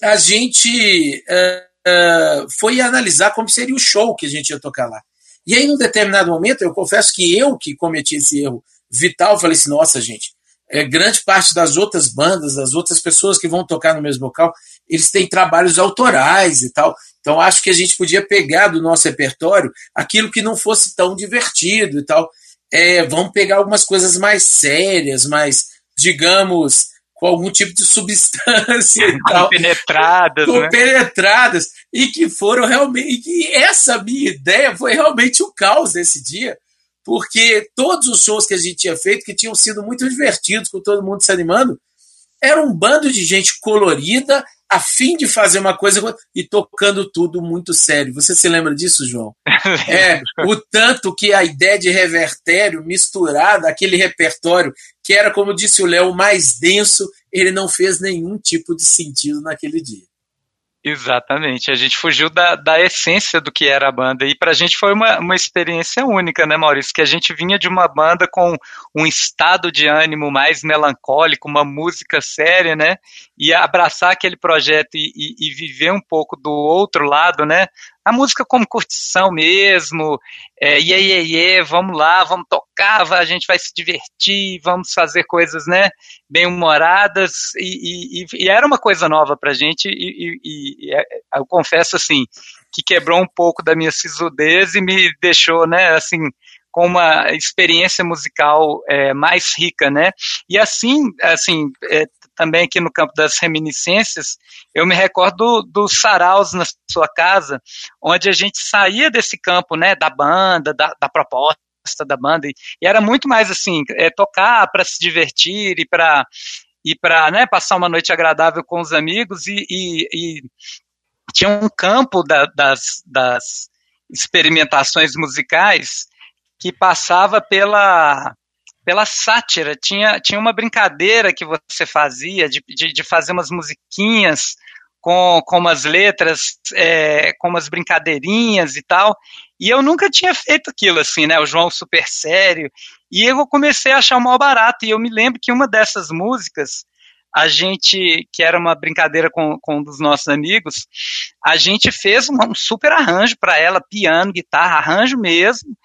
a gente uh, uh, foi analisar como seria o show que a gente ia tocar lá. E aí, num determinado momento, eu confesso que eu que cometi esse erro vital, falei assim: nossa, gente, é, grande parte das outras bandas, das outras pessoas que vão tocar no mesmo local, eles têm trabalhos autorais e tal. Então, acho que a gente podia pegar do nosso repertório aquilo que não fosse tão divertido e tal. É, vamos pegar algumas coisas mais sérias, mais, digamos, com algum tipo de substância e tal. Penetradas, com né? penetradas. E que foram realmente. E essa minha ideia foi realmente o caos desse dia, porque todos os shows que a gente tinha feito, que tinham sido muito divertidos, com todo mundo se animando, era um bando de gente colorida, a fim de fazer uma coisa e tocando tudo muito sério. Você se lembra disso, João? é, o tanto que a ideia de revertério misturada, aquele repertório que era, como disse o Léo, mais denso, ele não fez nenhum tipo de sentido naquele dia. Exatamente, a gente fugiu da, da essência do que era a banda e pra gente foi uma, uma experiência única, né, Maurício? Que a gente vinha de uma banda com um estado de ânimo mais melancólico, uma música séria, né? E abraçar aquele projeto e, e, e viver um pouco do outro lado, né? A música como curtição mesmo, é, iê, iê, iê, vamos lá, vamos tocar, a gente vai se divertir, vamos fazer coisas, né, bem humoradas, e, e, e era uma coisa nova pra gente, e, e, é, eu confesso, assim, que quebrou um pouco da minha sisudez e me deixou, né, assim, com uma experiência musical é, mais rica, né? E assim, assim, é, também aqui no campo das reminiscências, eu me recordo dos saraus na sua casa, onde a gente saía desse campo, né, da banda, da, da proposta da banda, e, e, era muito mais assim, é, tocar para se divertir e para e para né, passar uma noite agradável com os amigos e, e, e tinha um campo da, das, das experimentações musicais que passava pela pela sátira. Tinha, tinha uma brincadeira que você fazia de, de, de fazer umas musiquinhas com, com umas letras, é, com umas brincadeirinhas e tal. E eu nunca tinha feito aquilo assim, né? O João super sério. E eu comecei a achar mal barato. E eu me lembro que uma dessas músicas, a gente, que era uma brincadeira com, com um dos nossos amigos, a gente fez um, um super arranjo para ela, piano, guitarra, arranjo mesmo.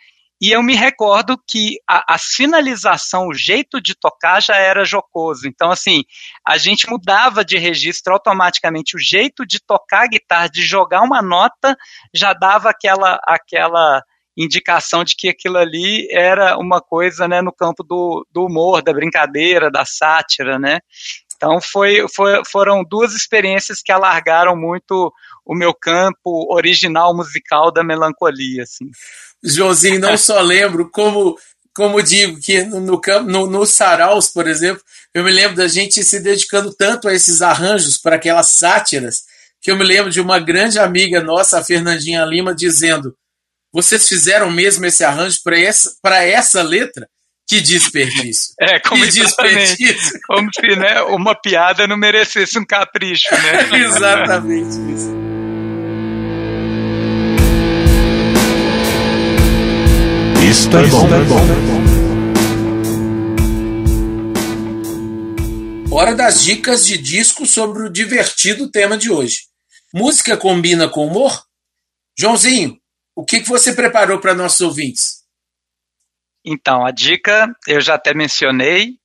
E eu me recordo que a, a, finalização, o jeito de tocar já era jocoso. Então, assim, a gente mudava de registro automaticamente. O jeito de tocar a guitarra, de jogar uma nota, já dava aquela, aquela indicação de que aquilo ali era uma coisa né, no campo do, do humor, da brincadeira, da sátira, né? Então foi, foi, foram duas experiências que alargaram muito o meu campo original musical da melancolia, assim. Joãozinho, não só lembro, como, como digo, que no, no, no, no Saraus, por exemplo, eu me lembro da gente se dedicando tanto a esses arranjos para aquelas sátiras, que eu me lembro de uma grande amiga nossa, a Fernandinha Lima, dizendo: Vocês fizeram mesmo esse arranjo para essa, essa letra? Que desperdício. É, como, que desperdício. como se né, uma piada não merecesse um capricho, né? exatamente isso. Isto é bom. Hora das dicas de disco sobre o divertido tema de hoje. Música combina com humor? Joãozinho, o que, que você preparou para nossos ouvintes? Então, a dica eu já até mencionei,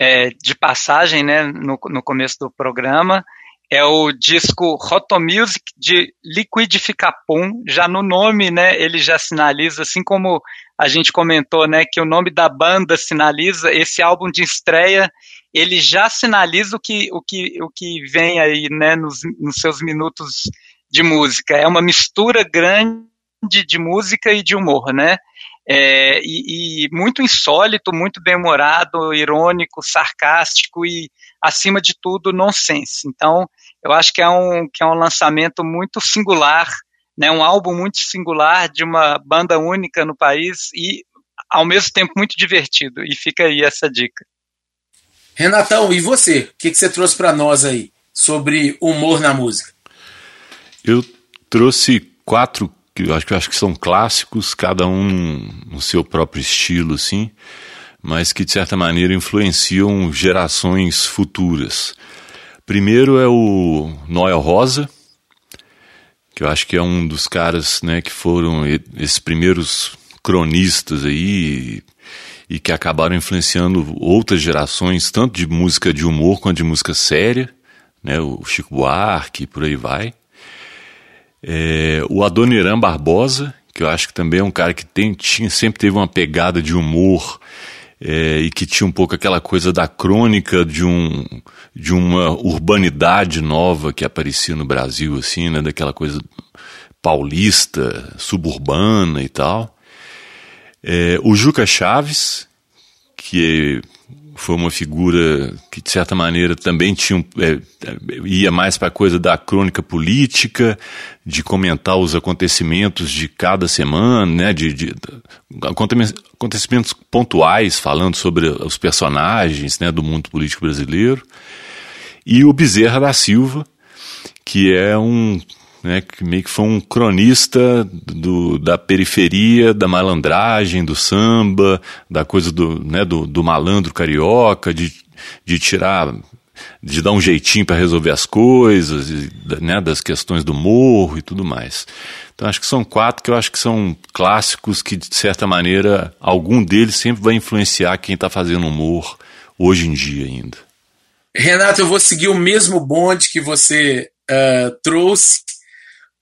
é, de passagem né, no, no começo do programa, é o disco Rotomusic de Liquidificapum. Já no nome, né, ele já sinaliza, assim como a gente comentou, né, que o nome da banda sinaliza, esse álbum de estreia, ele já sinaliza o que, o que, o que vem aí, né, nos, nos seus minutos de música. É uma mistura grande de música e de humor, né? É, e, e, muito insólito, muito bem-humorado, irônico, sarcástico e, acima de tudo, nonsense. Então, eu acho que é um, que é um lançamento muito singular, né, um álbum muito singular de uma banda única no país e, ao mesmo tempo, muito divertido. E fica aí essa dica. Renatão, e você? O que, que você trouxe para nós aí sobre humor na música? Eu trouxe quatro que eu acho que, eu acho que são clássicos, cada um no seu próprio estilo, assim, mas que de certa maneira influenciam gerações futuras. Primeiro é o Noel Rosa, que eu acho que é um dos caras né, que foram esses primeiros cronistas aí e que acabaram influenciando outras gerações, tanto de música de humor quanto de música séria, né, o Chico Buarque, por aí vai. É, o Adoniran Barbosa, que eu acho que também é um cara que tem, tinha, sempre teve uma pegada de humor é, e que tinha um pouco aquela coisa da crônica de, um, de uma urbanidade nova que aparecia no Brasil, assim, né, daquela coisa paulista, suburbana e tal. É, o Juca Chaves, que foi uma figura que, de certa maneira, também tinha, é, ia mais para a coisa da crônica política, de comentar os acontecimentos de cada semana, né, de, de acontecimentos pontuais, falando sobre os personagens né, do mundo político brasileiro. E o Bezerra da Silva, que é um né, que meio que foi um cronista do, da periferia, da malandragem, do samba, da coisa do, né, do, do malandro carioca, de, de tirar, de dar um jeitinho para resolver as coisas, né, das questões do morro e tudo mais. Então acho que são quatro que eu acho que são clássicos que, de certa maneira, algum deles sempre vai influenciar quem está fazendo humor hoje em dia ainda. Renato, eu vou seguir o mesmo bonde que você uh, trouxe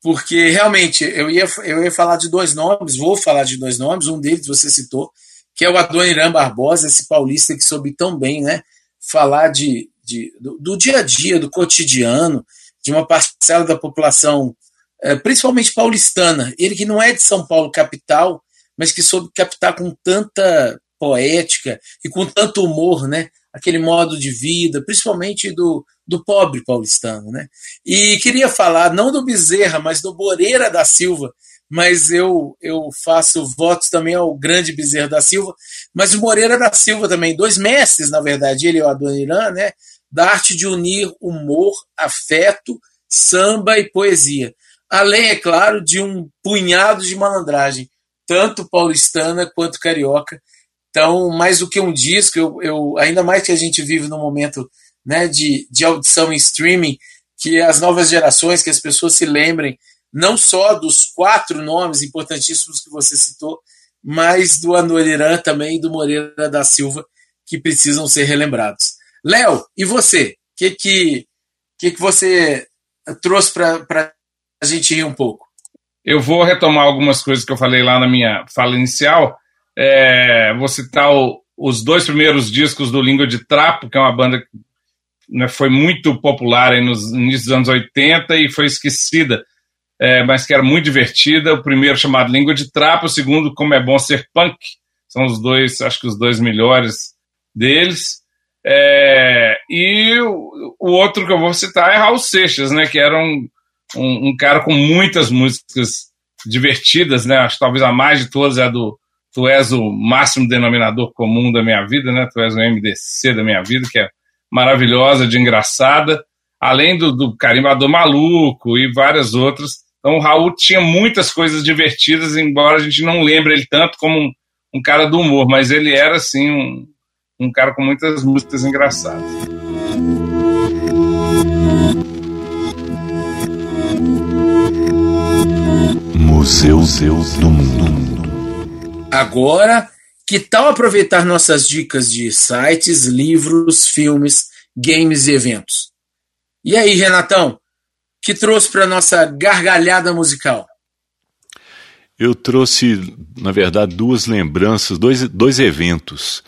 porque realmente eu ia, eu ia falar de dois nomes, vou falar de dois nomes, um deles você citou, que é o Adoniran Barbosa, esse paulista que soube tão bem né, falar de, de do, do, dia a dia, do cotidiano, de uma parcela da população, é, principalmente paulistana. Ele que não é de São Paulo capital, mas que soube captar com tanta poética e com tanto humor, né? Aquele modo de vida, principalmente do, do pobre paulistano. Né? E queria falar, não do Bezerra, mas do Moreira da Silva, mas eu, eu faço votos também ao grande Bezerra da Silva, mas o Moreira da Silva também, dois mestres, na verdade, ele e o Adoniran, né, da arte de unir humor, afeto, samba e poesia. Além, é claro, de um punhado de malandragem, tanto paulistana quanto carioca. Então, mais do que um disco, eu, eu ainda mais que a gente vive num momento né, de, de audição em streaming, que as novas gerações, que as pessoas se lembrem não só dos quatro nomes importantíssimos que você citou, mas do Anoriran também e do Moreira da Silva, que precisam ser relembrados. Léo, e você? O que, que, que, que você trouxe para a gente rir um pouco? Eu vou retomar algumas coisas que eu falei lá na minha fala inicial. É, vou citar o, os dois primeiros discos do Língua de Trapo, que é uma banda né, foi muito popular nos inícios dos anos 80 e foi esquecida é, mas que era muito divertida. O primeiro chamado Língua de Trapo, o segundo Como é Bom Ser Punk. São os dois, acho que os dois melhores deles. É, e o, o, outro que eu vou citar é Raul Seixas, né, que era um, um, um, cara com muitas músicas divertidas, né, acho que talvez a mais de todas é a do Tu és o máximo denominador comum da minha vida, né, tu és o MDC da minha vida, que é maravilhosa, de engraçada, além do, do Carimbador Maluco e várias outras. Então o Raul tinha muitas coisas divertidas, embora a gente não lembre ele tanto como um, um cara do humor, mas ele era assim um, um cara com muitas músicas engraçadas. Museu do Mundo. Agora, que tal aproveitar nossas dicas de sites, livros, filmes, games e eventos? E aí, Renatão, que trouxe para nossa gargalhada musical? Eu trouxe, na verdade, duas lembranças, dois, dois eventos.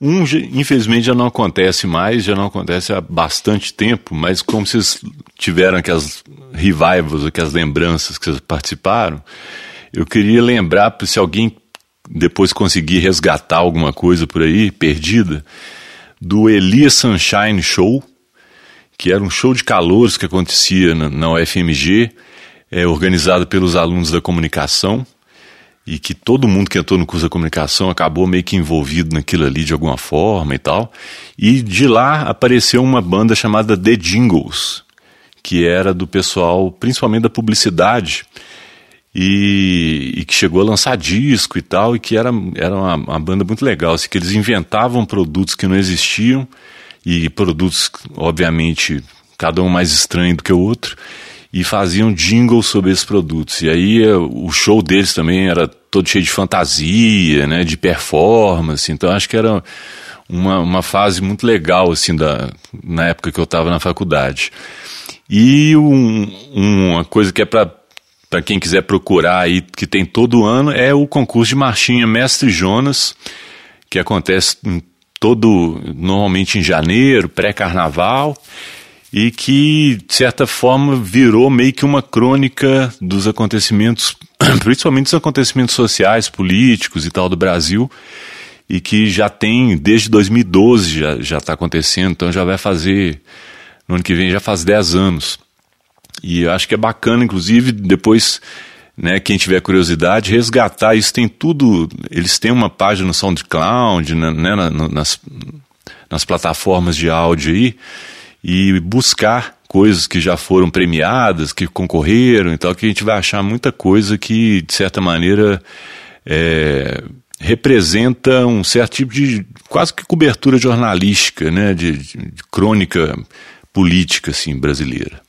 Um, infelizmente, já não acontece mais, já não acontece há bastante tempo, mas como vocês tiveram aquelas revivals, aquelas lembranças que vocês participaram, eu queria lembrar, se alguém depois conseguir resgatar alguma coisa por aí, perdida, do Elias Sunshine Show, que era um show de calouros que acontecia na, na UFMG, é, organizado pelos alunos da comunicação, e que todo mundo que entrou no curso da comunicação acabou meio que envolvido naquilo ali de alguma forma e tal. E de lá apareceu uma banda chamada The Jingles, que era do pessoal, principalmente da publicidade, e, e, que chegou a lançar disco e tal, e que era, era uma, uma banda muito legal, assim, que eles inventavam produtos que não existiam e produtos, obviamente, cada um mais estranho do que o outro, e faziam jingles sobre esses produtos. E aí eh, o show deles também era todo cheio de fantasia, né, de performance, então acho que era uma, uma fase muito legal, assim, da, na época que eu estava na faculdade. E um, uma coisa que é para para quem quiser procurar aí, que tem todo ano, é o concurso de marchinha Mestre Jonas, que acontece todo normalmente em janeiro, pré-carnaval, e que, de certa forma, virou meio que uma crônica dos acontecimentos, principalmente dos acontecimentos sociais, políticos e tal do Brasil, e que já tem, desde 2012 já está acontecendo, então já vai fazer, no ano que vem já faz 10 anos. E acho que é bacana, inclusive, depois né, quem tiver curiosidade, resgatar. Isso tem tudo. Eles têm uma página no SoundCloud, né, né nas, nas plataformas de áudio aí, e buscar coisas que já foram premiadas, que concorreram e tal, que a gente vai achar muita coisa que, de certa maneira, é, representa um certo tipo de quase que cobertura jornalística, né, de, de, de crônica política assim brasileira.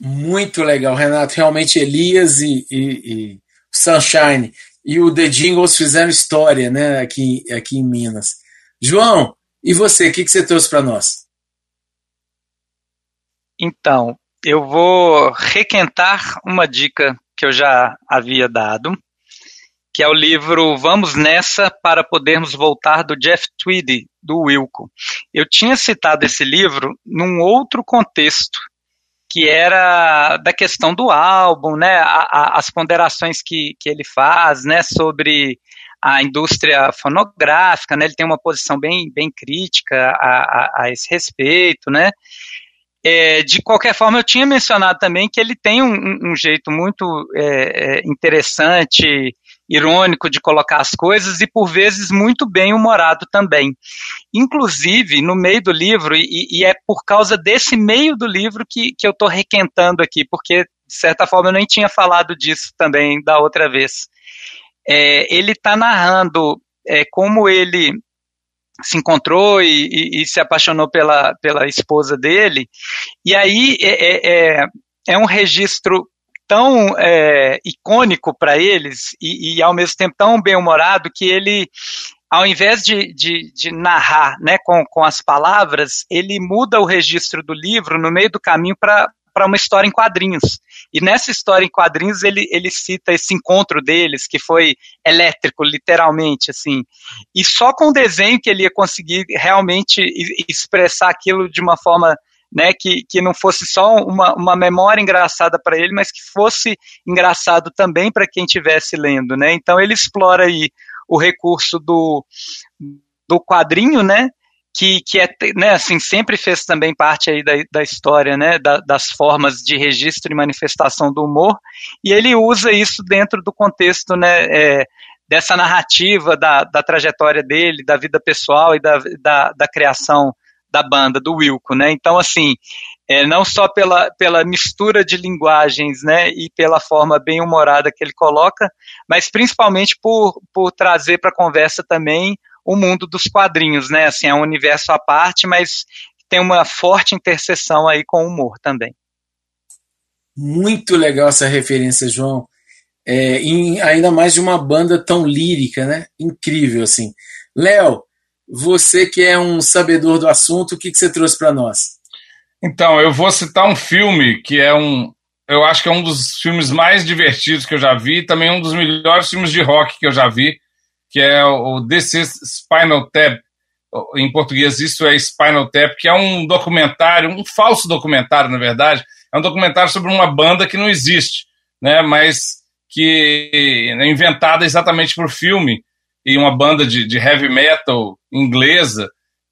Muito legal, Renato. Realmente Elias e, e, e, Sunshine e o The Jingles fizeram história né, aqui, aqui em Minas. João, e você, o que, que você trouxe para nós? Então, eu vou requentar uma dica que eu já havia dado, que é o livro Vamos Nessa para Podermos Voltar, do Jeff Tweedy, do Wilco. Eu tinha citado esse livro num outro contexto, que era da questão do álbum, né, a, a, as ponderações que, que ele faz, né, sobre a indústria fonográfica, né, ele tem uma posição bem, bem crítica a, a, esse respeito, né, é, de qualquer forma, eu tinha mencionado também que ele tem um, um jeito muito é, é, interessante, irônico de colocar as coisas e, por vezes, muito bem humorado também. Inclusive, no meio do livro, e, e é por causa desse meio do livro que, que eu estou requentando aqui, porque, de certa forma, eu nem tinha falado disso também da outra vez. É, ele está narrando é, como ele se encontrou e, e, e, se apaixonou pela, pela esposa dele. E aí é, é, é, é um registro tão é, icônico para eles e, e, ao mesmo tempo tão bem-humorado que ele, ao invés de, de, de, narrar né, com, com as palavras, ele muda o registro do livro no meio do caminho para uma história em quadrinhos. E nessa história em quadrinhos ele, ele cita esse encontro deles, que foi elétrico, literalmente, assim. E só com o desenho que ele ia conseguir realmente expressar aquilo de uma forma né, que, que não fosse só uma, uma memória engraçada para ele, mas que fosse engraçado também para quem estivesse lendo, né? Então ele explora aí o recurso do, do quadrinho, né, que, que é, né, assim, sempre fez também parte aí da, da história, né, da, das formas de registro e manifestação do humor, e ele usa isso dentro do contexto, né, é, dessa narrativa da, da trajetória dele, da vida pessoal e da, da, da criação da banda, do Wilco, né, então, assim, é, não só pela, pela mistura de linguagens, né, e pela forma bem humorada que ele coloca, mas principalmente por, por trazer para a conversa também o mundo dos quadrinhos, né? Assim, é um universo à parte, mas tem uma forte interseção aí com o humor também. Muito legal essa referência, João. É, em, ainda mais de uma banda tão lírica, né? Incrível, assim. Léo, você que é um sabedor do assunto, o que, que você trouxe para nós? Então, eu vou citar um filme que é um. Eu acho que é um dos filmes mais divertidos que eu já vi, também um dos melhores filmes de rock que eu já vi, que é o This is Spinal Tap, em português isso é Spinal Tap, que é um documentário, um falso documentário, na verdade, é um documentário sobre uma banda que não existe, né, mas que é inventada exatamente para o filme, e uma banda de, de, heavy metal inglesa,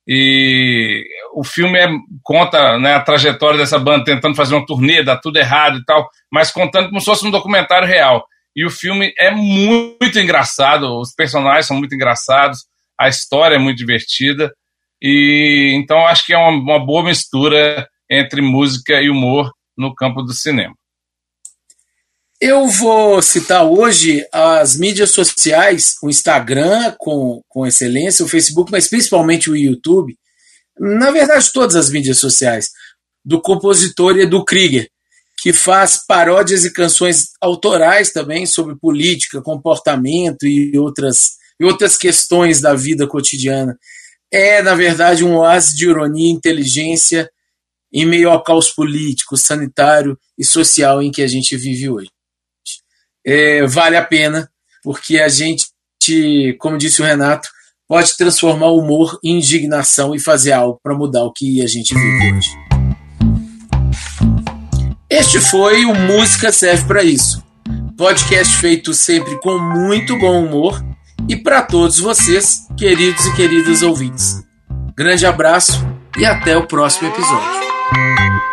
e o filme é, conta né, a trajetória dessa banda tentando fazer uma turnê, dá tudo errado e tal, mas contando como se fosse um documentário real. E o filme é muito engraçado, os personagens são muito engraçados, a história é muito divertida. E então acho que é uma, uma boa mistura entre música e humor no campo do cinema. Eu vou citar hoje as mídias sociais, o Instagram com, com excelência, o Facebook, mas principalmente o YouTube. Na verdade, todas as mídias sociais, do compositor Edu Krieger, que faz paródias e canções autorais também sobre política, comportamento e outras, e outras questões da vida cotidiana. É, na verdade, um oásis de ironia e inteligência em meio ao caos político, sanitário e social em que a gente vive hoje. É, vale a pena, porque a gente, como disse o Renato, pode transformar o humor em indignação e fazer algo para mudar o que a gente vive hoje. Este foi o Música Serve para Isso. Podcast feito sempre com muito bom humor e para todos vocês, queridos e queridas ouvintes. Grande abraço e até o próximo episódio.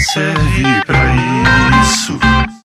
serve para isso.